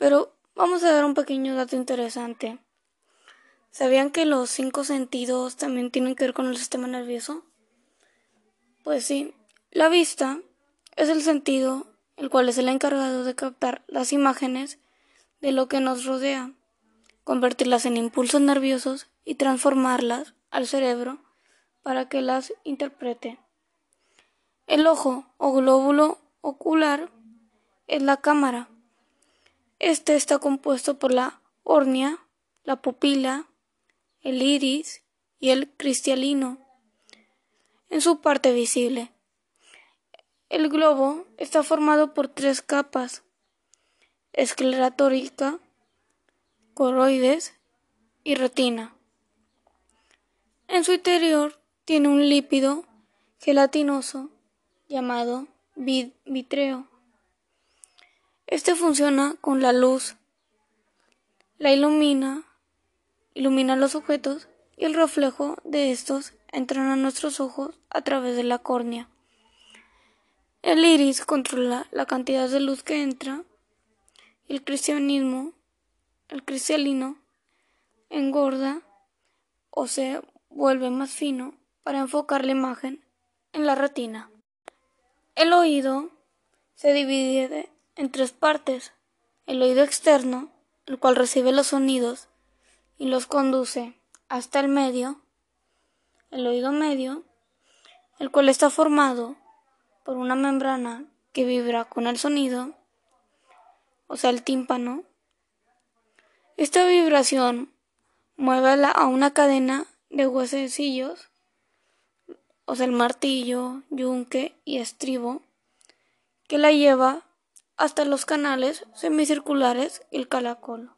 Pero vamos a dar un pequeño dato interesante. ¿Sabían que los cinco sentidos también tienen que ver con el sistema nervioso? Pues sí, la vista es el sentido el cual es el encargado de captar las imágenes de lo que nos rodea, convertirlas en impulsos nerviosos y transformarlas al cerebro para que las interprete. El ojo o glóbulo ocular es la cámara. Este está compuesto por la córnea, la pupila, el iris y el cristalino en su parte visible. El globo está formado por tres capas esclerotórica, coroides y retina. En su interior tiene un lípido gelatinoso llamado vitreo. Este funciona con la luz, la ilumina, ilumina los objetos y el reflejo de estos entran a nuestros ojos a través de la córnea. El iris controla la cantidad de luz que entra el cristianismo, el cristalino, engorda o se vuelve más fino para enfocar la imagen en la retina. El oído se divide en tres partes. El oído externo, el cual recibe los sonidos y los conduce hasta el medio. El oído medio, el cual está formado por una membrana que vibra con el sonido o sea, el tímpano. Esta vibración mueve a una cadena de huesecillos, o sea, el martillo, yunque y estribo, que la lleva hasta los canales semicirculares y el calacol.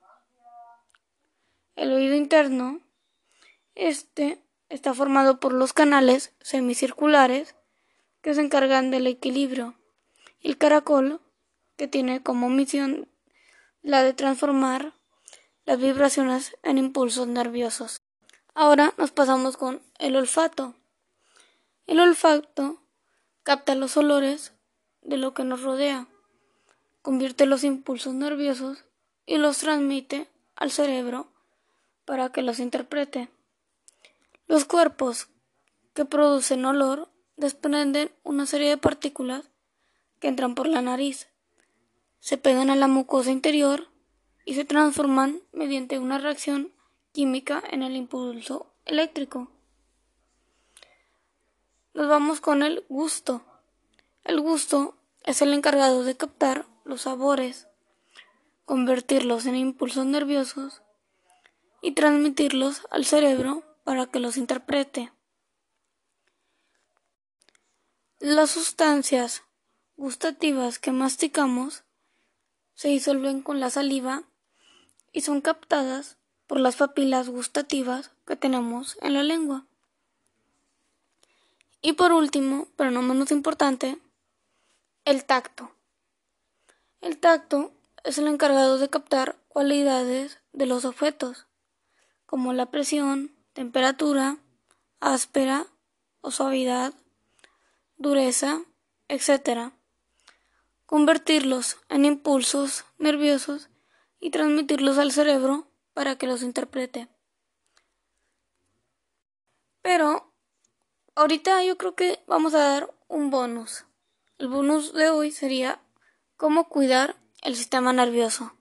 El oído interno, este está formado por los canales semicirculares que se encargan del equilibrio. El caracol que tiene como misión la de transformar las vibraciones en impulsos nerviosos. Ahora nos pasamos con el olfato. El olfato capta los olores de lo que nos rodea, convierte los impulsos nerviosos y los transmite al cerebro para que los interprete. Los cuerpos que producen olor desprenden una serie de partículas que entran por la nariz se pegan a la mucosa interior y se transforman mediante una reacción química en el impulso eléctrico. Nos vamos con el gusto. El gusto es el encargado de captar los sabores, convertirlos en impulsos nerviosos y transmitirlos al cerebro para que los interprete. Las sustancias gustativas que masticamos se disuelven con la saliva y son captadas por las papilas gustativas que tenemos en la lengua. Y por último, pero no menos importante, el tacto. El tacto es el encargado de captar cualidades de los objetos, como la presión, temperatura, áspera o suavidad, dureza, etc convertirlos en impulsos nerviosos y transmitirlos al cerebro para que los interprete. Pero ahorita yo creo que vamos a dar un bonus. El bonus de hoy sería cómo cuidar el sistema nervioso.